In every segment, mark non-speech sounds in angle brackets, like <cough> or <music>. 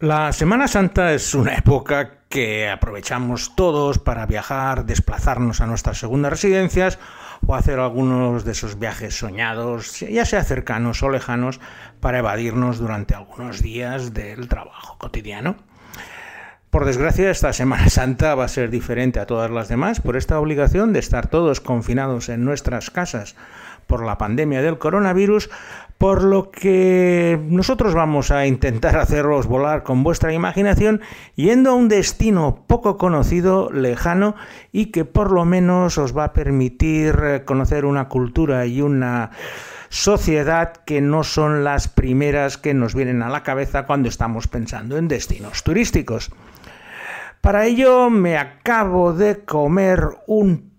La Semana Santa es una época que aprovechamos todos para viajar, desplazarnos a nuestras segundas residencias o hacer algunos de esos viajes soñados, ya sea cercanos o lejanos, para evadirnos durante algunos días del trabajo cotidiano. Por desgracia, esta Semana Santa va a ser diferente a todas las demás por esta obligación de estar todos confinados en nuestras casas por la pandemia del coronavirus, por lo que nosotros vamos a intentar <laughs> hacerlos volar con vuestra imaginación yendo a un destino poco conocido, lejano y que por lo menos os va a permitir eh, conocer una cultura y una sociedad que no son las primeras que nos vienen a la cabeza cuando estamos pensando en destinos turísticos. Para ello me acabo de comer un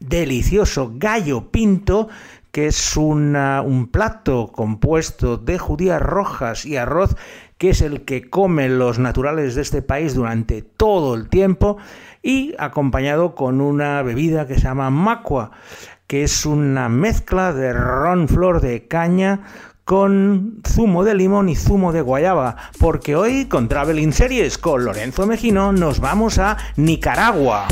delicioso gallo pinto que es un plato compuesto de judías rojas y arroz, que es el que comen los naturales de este país durante todo el tiempo, y acompañado con una bebida que se llama macua, que es una mezcla de ron flor de caña con zumo de limón y zumo de guayaba, porque hoy con Traveling Series con Lorenzo Mejino nos vamos a Nicaragua.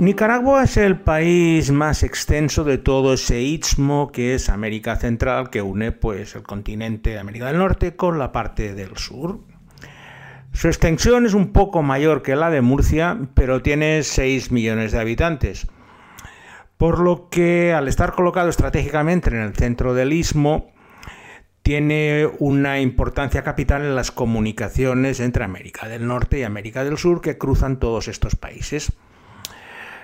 Nicaragua es el país más extenso de todo ese istmo que es América Central, que une pues el continente de América del Norte con la parte del sur. Su extensión es un poco mayor que la de Murcia, pero tiene 6 millones de habitantes. Por lo que al estar colocado estratégicamente en el centro del istmo, tiene una importancia capital en las comunicaciones entre América del Norte y América del Sur que cruzan todos estos países.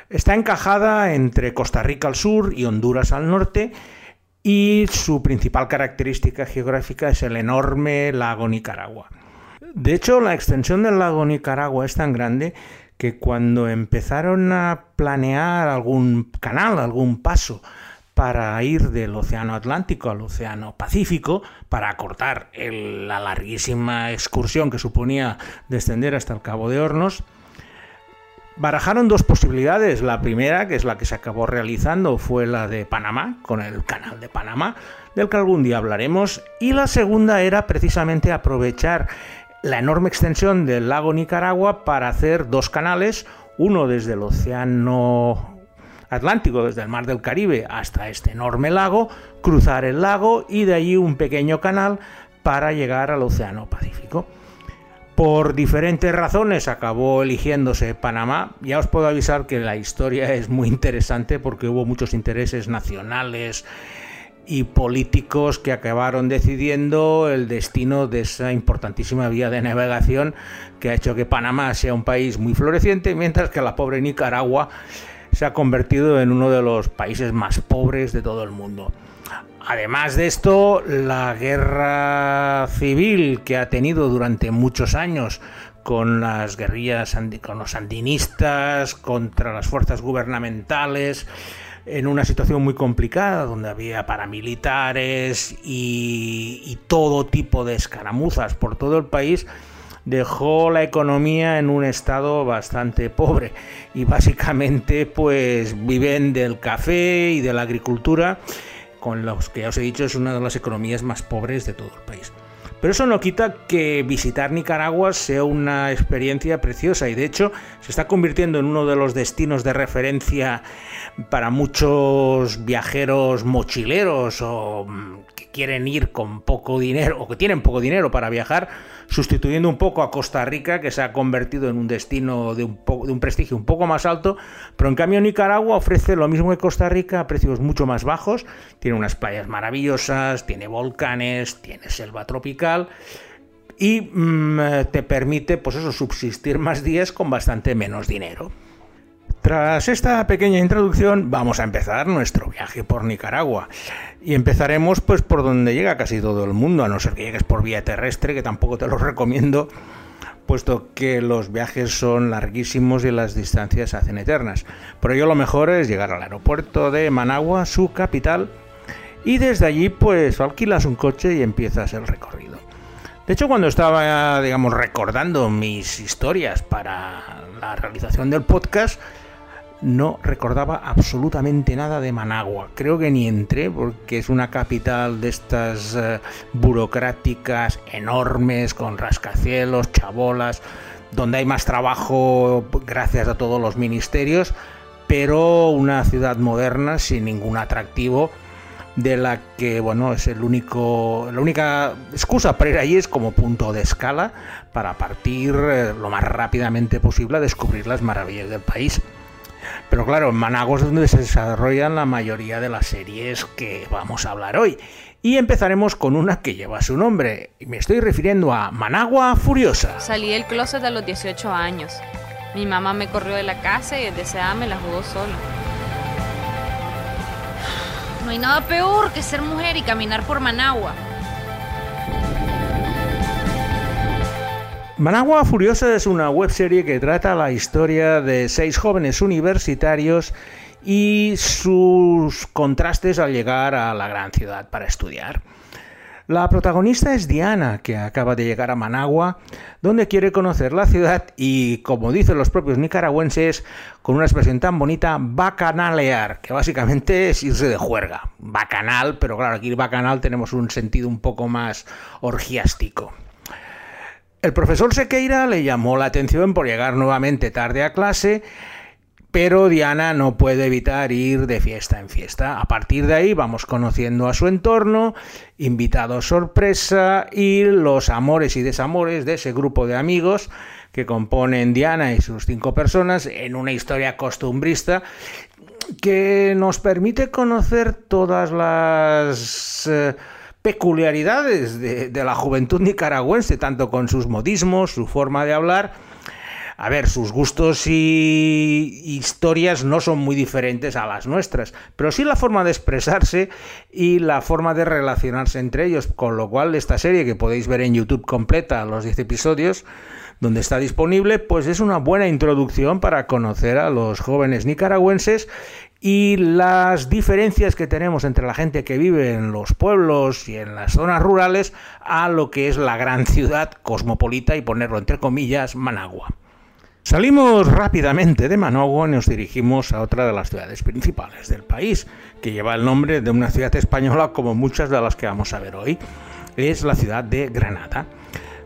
Está encajada entre Costa Rica al sur y Honduras al norte y su principal característica geográfica es el enorme lago Nicaragua. De hecho, la extensión del lago Nicaragua es tan grande que cuando empezaron a planear algún canal, algún paso para ir del Océano Atlántico al Océano Pacífico, para acortar la larguísima excursión que suponía descender hasta el Cabo de Hornos, Barajaron dos posibilidades. La primera, que es la que se acabó realizando, fue la de Panamá, con el canal de Panamá, del que algún día hablaremos. Y la segunda era precisamente aprovechar la enorme extensión del lago Nicaragua para hacer dos canales, uno desde el Océano Atlántico, desde el Mar del Caribe hasta este enorme lago, cruzar el lago y de allí un pequeño canal para llegar al Océano Pacífico. Por diferentes razones acabó eligiéndose Panamá. Ya os puedo avisar que la historia es muy interesante porque hubo muchos intereses nacionales y políticos que acabaron decidiendo el destino de esa importantísima vía de navegación que ha hecho que Panamá sea un país muy floreciente, mientras que la pobre Nicaragua se ha convertido en uno de los países más pobres de todo el mundo. Además de esto, la guerra civil que ha tenido durante muchos años con las guerrillas, con los sandinistas, contra las fuerzas gubernamentales, en una situación muy complicada donde había paramilitares y, y todo tipo de escaramuzas por todo el país, dejó la economía en un estado bastante pobre. Y básicamente pues viven del café y de la agricultura con los que ya os he dicho es una de las economías más pobres de todo el país. Pero eso no quita que visitar Nicaragua sea una experiencia preciosa y de hecho se está convirtiendo en uno de los destinos de referencia para muchos viajeros mochileros o mm, que quieren ir con poco dinero o que tienen poco dinero para viajar, sustituyendo un poco a Costa Rica que se ha convertido en un destino de un, prestigio un poco más alto, pero en cambio Nicaragua ofrece lo mismo que Costa Rica a precios mucho más bajos, tiene unas playas maravillosas, tiene volcanes, tiene selva tropical y mm, te permite pues eso subsistir más días con bastante menos dinero. Tras esta pequeña introducción, vamos a empezar nuestro viaje por Nicaragua. Y empezaremos pues por donde llega casi todo el mundo, a no ser que llegues por vía terrestre, que tampoco te lo <laughs> recomiendo, puesto que los viajes son larguísimos y las distancias hacen eternas. Pero yo lo mejor es llegar al aeropuerto de Managua, su capital, y desde allí pues alquilas un coche y empiezas el recorrido. De hecho, cuando estaba, digamos, recordando mis historias para la realización del podcast, no recordaba absolutamente nada de Managua. Creo que ni entré porque es una capital de estas eh, burocráticas enormes con rascacielos, chabolas, donde hay más trabajo gracias a todos los ministerios, pero una ciudad moderna sin ningún atractivo de la que bueno es el único la única excusa para ir allí es como punto de escala para partir eh, lo más rápidamente posible a descubrir las maravillas del país. Pero claro, en Managua es donde se desarrollan la mayoría de las series que vamos a hablar hoy. Y empezaremos con una que lleva su nombre. Me estoy refiriendo a Managua Furiosa. Salí del closet a los 18 años. Mi mamá me corrió de la casa y desde esa me la jugó sola. No hay nada peor que ser mujer y caminar por Managua. Managua Furiosa es una webserie que trata la historia de seis jóvenes universitarios y sus contrastes al llegar a la gran ciudad para estudiar. La protagonista es Diana, que acaba de llegar a Managua, donde quiere conocer la ciudad y, como dicen los propios nicaragüenses, con una expresión tan bonita, bacanalear, que básicamente es irse de juerga. Bacanal, pero claro, aquí bacanal tenemos un sentido un poco más orgiástico. El profesor Sequeira le llamó la atención por llegar nuevamente tarde a clase, pero Diana no puede evitar ir de fiesta en fiesta. A partir de ahí vamos conociendo a su entorno, invitados sorpresa y los amores y desamores de ese grupo de amigos que componen Diana y sus cinco personas en una historia costumbrista que nos permite conocer todas las... Eh, peculiaridades de, la juventud nicaragüense, tanto con sus modismos, su forma de hablar. A ver, sus gustos y historias no son muy diferentes a las nuestras, pero sí la forma de expresarse y la forma de relacionarse entre ellos, con lo cual esta serie que podéis ver en YouTube completa, los 10 episodios, donde está disponible, pues es una buena introducción para conocer a los jóvenes nicaragüenses y las diferencias que tenemos entre la gente que vive en los pueblos y en las zonas rurales a lo que es la gran ciudad cosmopolita y ponerlo entre comillas Managua. Salimos rápidamente de Managua y nos dirigimos a otra de las ciudades principales del país, que lleva el nombre de una ciudad española como muchas de las que vamos a ver hoy. Es la ciudad de Granada.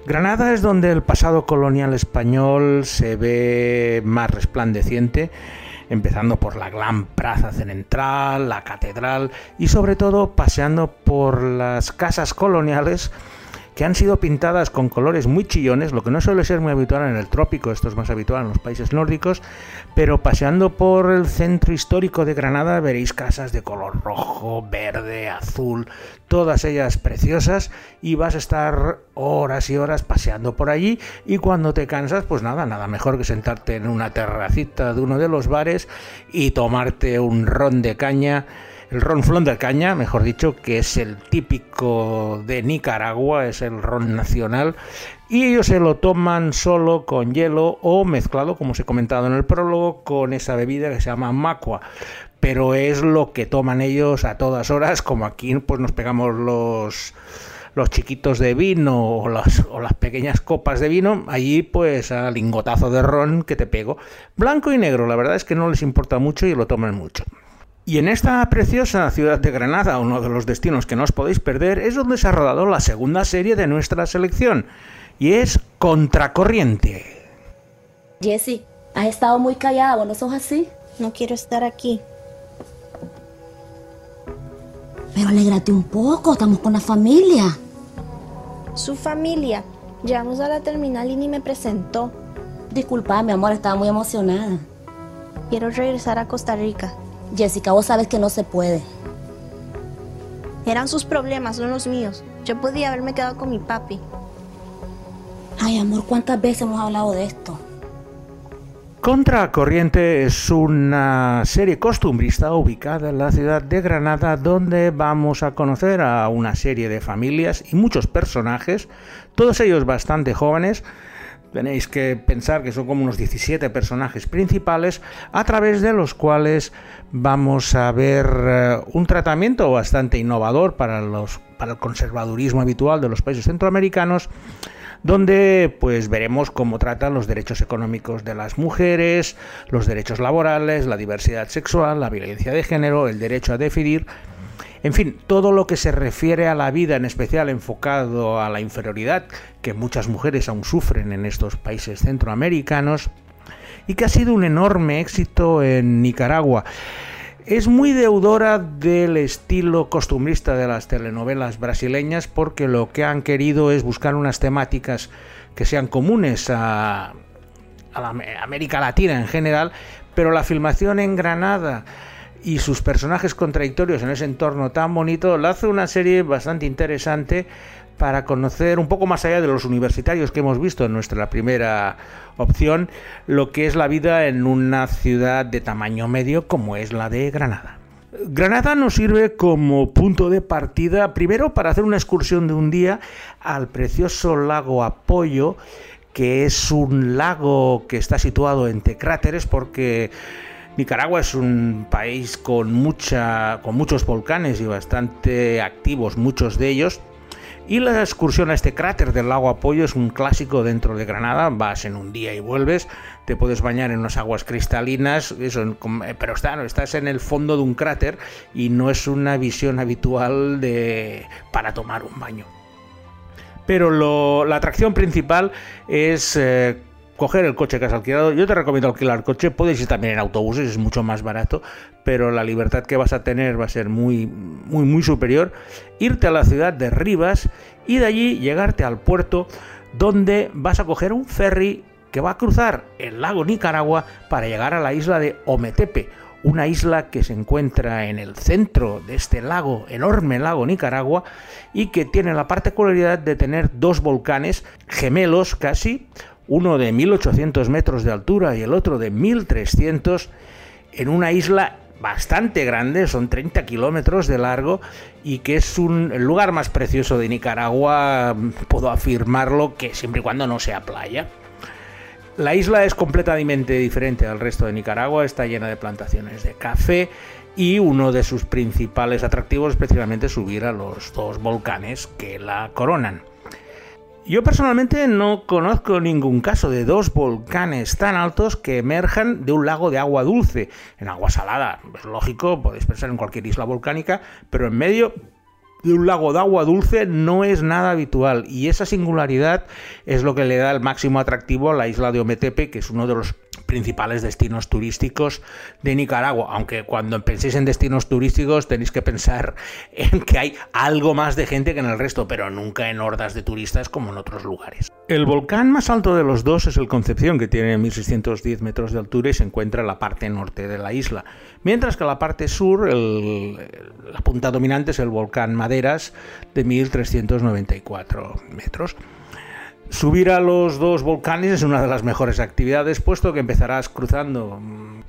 Granada es donde el pasado colonial español se ve más resplandeciente empezando por la gran plaza central, la catedral y sobre todo paseando por las casas coloniales que han sido pintadas con colores muy chillones, lo que no suele ser muy habitual en el trópico, esto es más habitual en los países nórdicos, pero paseando por el centro histórico de Granada veréis casas de color rojo, verde, azul, todas ellas preciosas y vas a estar horas y horas paseando por allí y cuando te cansas, pues nada, nada mejor que sentarte en una terracita de uno de los bares y tomarte un ron de caña el ron flon de caña, mejor dicho, que es el típico de Nicaragua, es el ron nacional, y ellos se lo toman solo con hielo o mezclado, como os he comentado en el prólogo, con esa bebida que se llama macua. Pero es lo que toman ellos a todas horas, como aquí pues nos pegamos los los chiquitos de vino o las, o las, pequeñas copas de vino, allí pues al lingotazo de ron que te pego. Blanco y negro, la verdad es que no les importa mucho y lo toman mucho. Y en esta preciosa ciudad de Granada, uno de los destinos que no os podéis perder, es donde se ha rodado la segunda serie de nuestra selección, y es Contracorriente. Jessie, has estado muy callada, ¿no sos así? No quiero estar aquí. Pero alégrate un poco, estamos con la familia. Su familia. Llegamos a la terminal y ni me presentó. Disculpa, mi amor, estaba muy emocionada. Quiero regresar a Costa Rica. Jessica, vos sabes que no se puede. Eran sus problemas, no los míos. Yo podía haberme quedado con mi papi. Ay, amor, ¿cuántas veces hemos hablado de esto? Contracorriente es una serie costumbrista ubicada en la ciudad de Granada donde vamos a conocer a una serie de familias y muchos personajes, todos ellos bastante jóvenes, tenéis que pensar que son como unos 17 personajes principales a través de los cuales vamos a ver eh, un tratamiento bastante innovador para, los, para el conservadurismo habitual de los países centroamericanos donde pues veremos cómo tratan los derechos económicos de las mujeres, los derechos laborales, la diversidad sexual, la violencia de género, el derecho a decidir, en fin, todo lo que se refiere a la vida, en especial enfocado a la inferioridad que muchas mujeres aún sufren en estos países centroamericanos y que ha sido un enorme éxito en Nicaragua. Es muy deudora del estilo costumbrista de las telenovelas brasileñas porque lo que han querido es buscar unas temáticas que sean comunes a, la América Latina en general, pero la filmación en Granada y sus personajes contradictorios en ese entorno tan bonito la hace una serie bastante interesante para conocer un poco más allá de los universitarios que hemos visto en nuestra primera opción, lo que es la vida en una ciudad de tamaño medio como es la de Granada. Granada nos sirve como punto de partida, primero para hacer una excursión de un día al precioso lago Apoyo, que es un lago que está situado entre cráteres porque Nicaragua es un país con, mucha, con muchos volcanes y bastante activos, muchos de ellos, y la excursión a este cráter del lago Apoyo es un clásico dentro de Granada. Vas en un día y vuelves, te puedes bañar en unas aguas cristalinas, eso, pero está, estás en el fondo de un cráter y no es una visión habitual de, para tomar un baño. Pero la atracción principal es eh, coger el coche que has alquilado. Yo te recomiendo alquilar coche, puedes ir también en autobuses, es mucho más barato, pero la libertad que vas a tener va a ser muy, muy, muy superior. Irte a la ciudad de Rivas y de allí llegarte al puerto donde vas a coger un ferry que va a cruzar el lago Nicaragua para llegar a la isla de Ometepe, una isla que se encuentra en el centro de este lago, enorme lago Nicaragua, y que tiene la particularidad de tener dos volcanes gemelos casi, uno de 1800 metros de altura y el otro de 1300, en una isla bastante grande, son 30 kilómetros de largo y que es un, el lugar más precioso de Nicaragua, puedo afirmarlo, que siempre y cuando no sea playa. La isla es completamente diferente al resto de Nicaragua, está llena de plantaciones de café y uno de sus principales atractivos es precisamente subir a los dos volcanes que la coronan. Yo personalmente no conozco ningún caso de dos volcanes tan altos que emerjan de un lago de agua dulce. En agua salada, es lógico, podéis pensar en cualquier isla volcánica, pero en medio de un lago de agua dulce no es nada habitual y esa singularidad es lo que le da el máximo atractivo a la isla de Ometepe, que es uno de los principales destinos turísticos de Nicaragua. Aunque cuando penséis en destinos turísticos tenéis que pensar <laughs> en que hay algo más de gente que en el resto, pero nunca en hordas de turistas como en otros lugares. El volcán más alto de los dos es el Concepción, que tiene 1610 metros de altura y se encuentra en la parte norte de la isla. Mientras que la parte sur, la punta dominante es el volcán Maderas de 1394 metros. Subir a los dos volcanes es una de las mejores actividades, puesto que empezarás cruzando mm,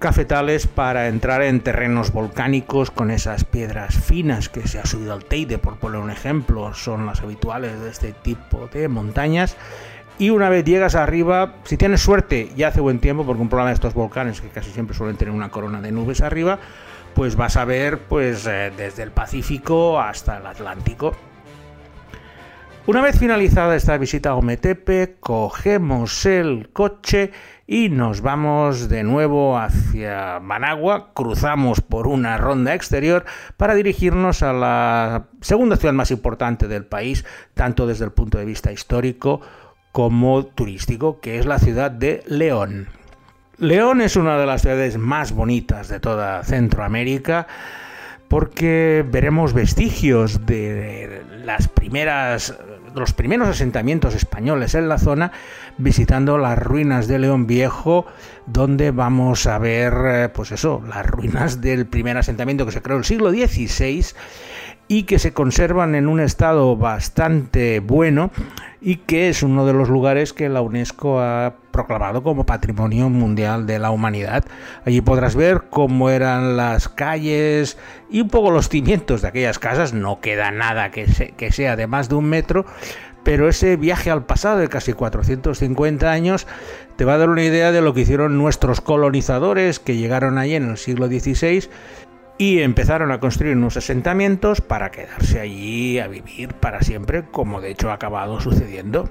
cafetales para entrar en terrenos volcánicos con esas piedras finas que se ha subido al Teide, por poner un ejemplo, son las habituales de este tipo de montañas. Y una vez llegas arriba, si tienes suerte y hace buen tiempo, porque un problema de estos volcanes que casi siempre suelen tener una corona de nubes arriba, pues vas a ver pues eh, desde el Pacífico hasta el Atlántico. Una vez finalizada esta visita a Ometepe, cogemos el coche y nos vamos de nuevo hacia Managua, cruzamos por una ronda exterior para dirigirnos a la segunda ciudad más importante del país, tanto desde el punto de vista histórico como turístico, que es la ciudad de León. León es una de las ciudades más bonitas de toda Centroamérica porque veremos vestigios de las primeras los primeros asentamientos españoles en la zona, visitando las ruinas de León Viejo, donde vamos a ver, eh, pues eso, las ruinas del primer asentamiento que se creó en el siglo XVI y que se conservan en un estado bastante bueno y que es uno de los lugares que la UNESCO ha proclamado como Patrimonio Mundial de la Humanidad. Allí podrás ver cómo eran las calles y un poco los cimientos de aquellas casas. No queda nada que, sea de más de un metro, pero ese viaje al pasado de casi 450 años te va a dar una idea de lo que hicieron nuestros colonizadores que llegaron allí en el siglo XVI y empezaron a construir unos asentamientos para quedarse allí a vivir para siempre, como de hecho ha acabado sucediendo.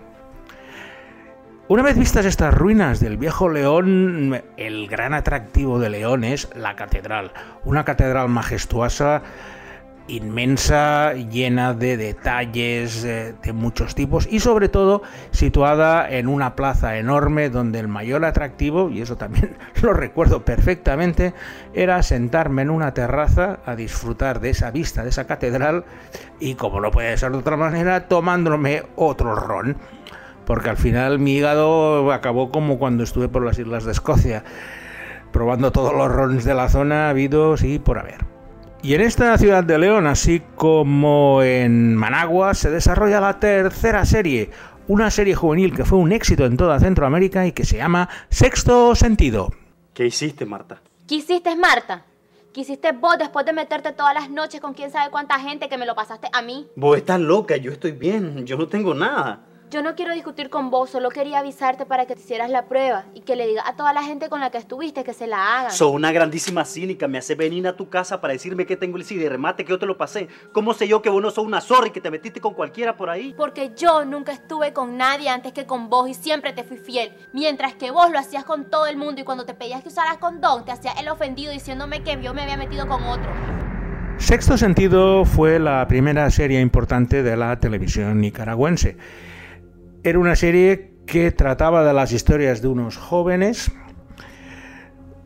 Una vez vistas estas ruinas del viejo León, el gran atractivo de León es la catedral. Una catedral majestuosa, inmensa, llena de detalles eh, de muchos tipos y sobre todo situada en una plaza enorme donde el mayor atractivo, y eso también <laughs> lo recuerdo perfectamente, era sentarme en una terraza a disfrutar de esa vista de esa catedral y como no puede ser de otra manera, tomándome otro ron porque al final mi hígado acabó como cuando estuve por las islas de Escocia, probando todos los rons de la zona habidos y por haber. Y en esta ciudad de León, así como en Managua, se desarrolla la tercera serie, una serie juvenil que fue un éxito en toda Centroamérica y que se llama Sexto Sentido. ¿Qué hiciste, Marta? ¿Qué hiciste, Marta? ¿Qué hiciste vos después de meterte todas las noches con quién sabe cuánta gente que me lo pasaste a mí? Vos estás loca, yo estoy bien, yo no tengo nada. Yo no quiero discutir con vos, solo quería avisarte para que te hicieras la prueba y que le digas a toda la gente con la que estuviste que se la hagan. Soy una grandísima cínica, me hace venir a tu casa para decirme que tengo el CD de remate, que yo te lo pasé. ¿Cómo sé yo que vos no sos una zorra y que te metiste con cualquiera por ahí? Porque yo nunca estuve con nadie antes que con vos y siempre te fui fiel. Mientras que vos lo hacías con todo el mundo y cuando te pedías que usaras condón, te hacías el ofendido diciéndome que yo me había metido con otro. Sexto Sentido fue la primera serie importante de la televisión nicaragüense era una serie que trataba de las historias de unos jóvenes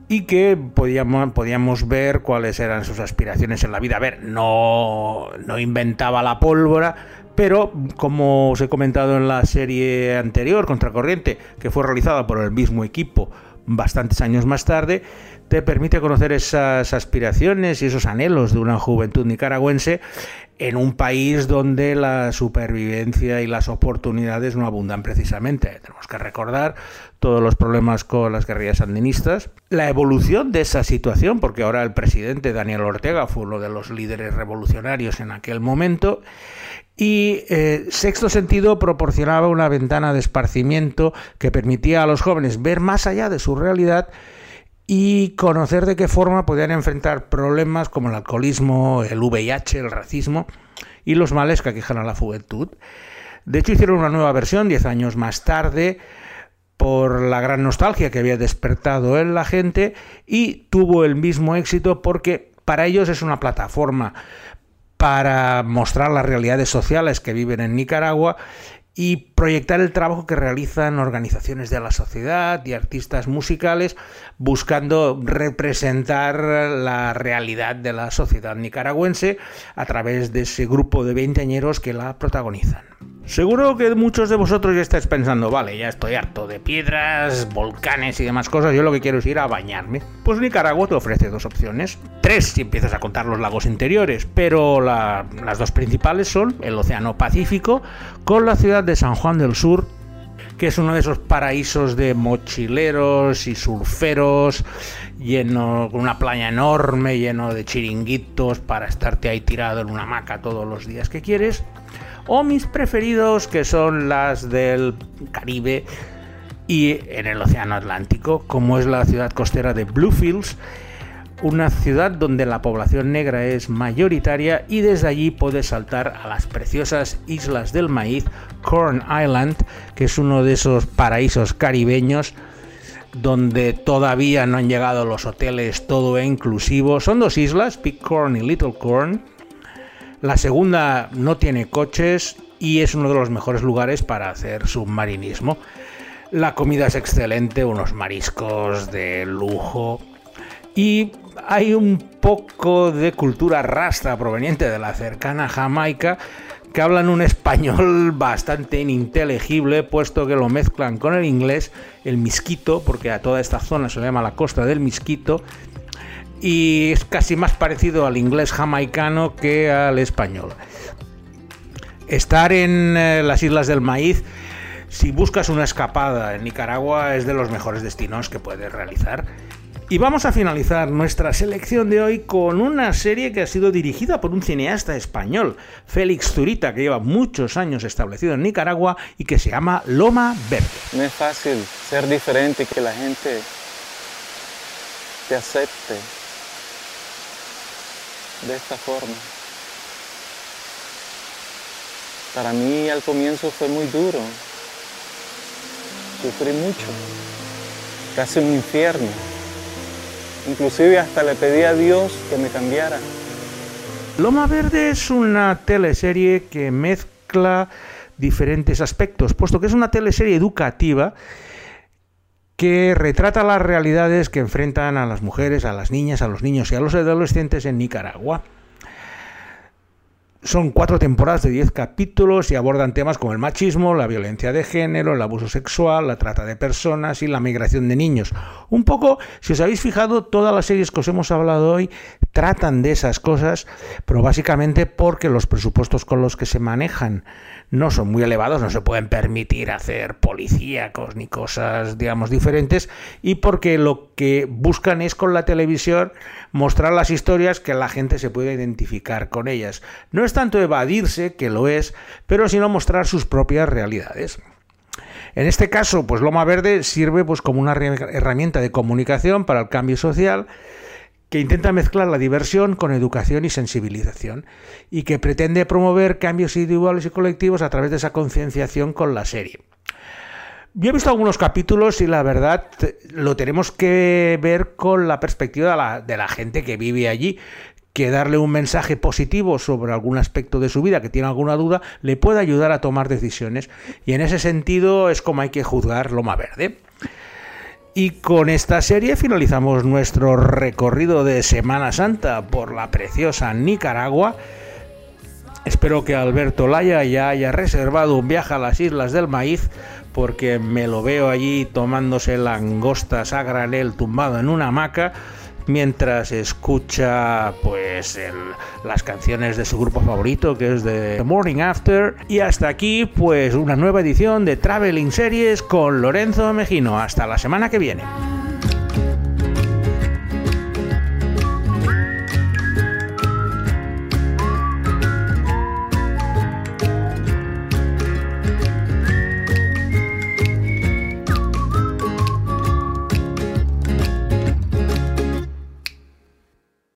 y que podíamos, podíamos ver cuáles eran sus aspiraciones en la vida. A ver, no, no inventaba la pólvora, pero como os he comentado en la serie anterior, Contracorriente, que fue realizada por el mismo equipo bastantes años más tarde, te permite conocer esas aspiraciones y esos anhelos de una juventud nicaragüense en un país donde la supervivencia y las oportunidades no abundan precisamente. Tenemos que recordar todos los problemas con las guerrillas sandinistas, la evolución de esa situación, porque ahora el presidente Daniel Ortega fue uno de los líderes revolucionarios en aquel momento, y eh, Sexto Sentido proporcionaba una ventana de esparcimiento que permitía a los jóvenes ver más allá de su realidad y conocer de qué forma podían enfrentar problemas como el alcoholismo, el VIH, el racismo y los males que aquejan a la juventud. De hecho, hicieron una nueva versión diez años más tarde por la gran nostalgia que había despertado en la gente y tuvo el mismo éxito porque para ellos es una plataforma para mostrar las realidades sociales que viven en Nicaragua y proyectar el trabajo que realizan organizaciones de la sociedad y artistas musicales buscando representar la realidad de la sociedad nicaragüense a través de ese grupo de veinteañeros que la protagonizan. Seguro que muchos de vosotros ya estáis pensando, vale, ya estoy harto de piedras, volcanes y demás cosas, yo lo que quiero es ir a bañarme. Pues Nicaragua te ofrece dos opciones, tres si empiezas a contar los lagos interiores, pero las dos principales son el Océano Pacífico con la ciudad de San Juan del Sur, que es uno de esos paraísos de mochileros y surferos, lleno con una playa enorme, lleno de chiringuitos para estarte ahí tirado en una hamaca todos los días que quieres o mis preferidos que son las del Caribe y en el Océano Atlántico, como es la ciudad costera de Bluefields, una ciudad donde la población negra es mayoritaria y desde allí puedes saltar a las preciosas islas del maíz, Corn Island, que es uno de esos paraísos caribeños donde todavía no han llegado los hoteles todo inclusivo. Son dos islas, Big Corn y Little Corn, la segunda no tiene coches y es uno de los mejores lugares para hacer submarinismo. La comida es excelente, unos mariscos de lujo y hay un poco de cultura rasta proveniente de la cercana Jamaica que hablan un español <laughs> bastante ininteligible, puesto que lo mezclan con el inglés, el misquito, porque a toda esta zona se le llama la costa del misquito, y es casi más parecido al inglés jamaicano que al español. Estar en eh, las Islas del Maíz, si buscas una escapada en Nicaragua, es de los mejores destinos que puedes realizar. Y vamos a finalizar nuestra selección de hoy con una serie que ha sido dirigida por un cineasta español, Félix Zurita, que lleva muchos años establecido en Nicaragua y que se llama Loma Verde. No es fácil ser diferente y que la gente te acepte de esta forma. Para mí al comienzo fue muy duro. sufrí mucho, casi un infierno. Inclusive hasta le pedí a Dios que me cambiara. Loma Verde es una teleserie que mezcla diferentes aspectos, puesto que es una teleserie educativa que retrata las realidades que enfrentan a las mujeres, a las niñas, a los niños y a los adolescentes en Nicaragua. Son cuatro temporadas de diez capítulos y abordan temas como el machismo, la violencia de género, el abuso sexual, la trata de personas y la migración de niños. Un poco, si os habéis fijado, todas las series que os hemos hablado hoy tratan de esas cosas, pero básicamente porque los presupuestos con los que se manejan no son muy elevados, no se pueden permitir hacer policíacos ni cosas, digamos, diferentes, y porque lo que buscan es con la televisión mostrar las historias que la gente se pueda identificar con ellas. No es tanto evadirse, que lo es, pero sino mostrar sus propias realidades. En este caso, pues Loma Verde sirve pues como una herramienta de comunicación para el cambio social que intenta mezclar la diversión con educación y sensibilización y que pretende promover cambios individuales y colectivos a través de esa concienciación con la serie. Yo he visto algunos capítulos y la verdad lo tenemos que ver con la perspectiva de la, gente que vive allí, que darle un mensaje positivo sobre algún aspecto de su vida que tiene alguna duda le puede ayudar a tomar decisiones y en ese sentido es como hay que juzgar Loma Verde. Y con esta serie finalizamos nuestro recorrido de Semana Santa por la preciosa Nicaragua. Espero que Alberto Laya ya haya reservado un viaje a las Islas del Maíz porque me lo veo allí tomándose langostas a granel tumbado en una hamaca mientras escucha pues las canciones de su grupo favorito que es de The Morning After. Y hasta aquí pues una nueva edición de Traveling Series con Lorenzo Mejino. Hasta la semana que viene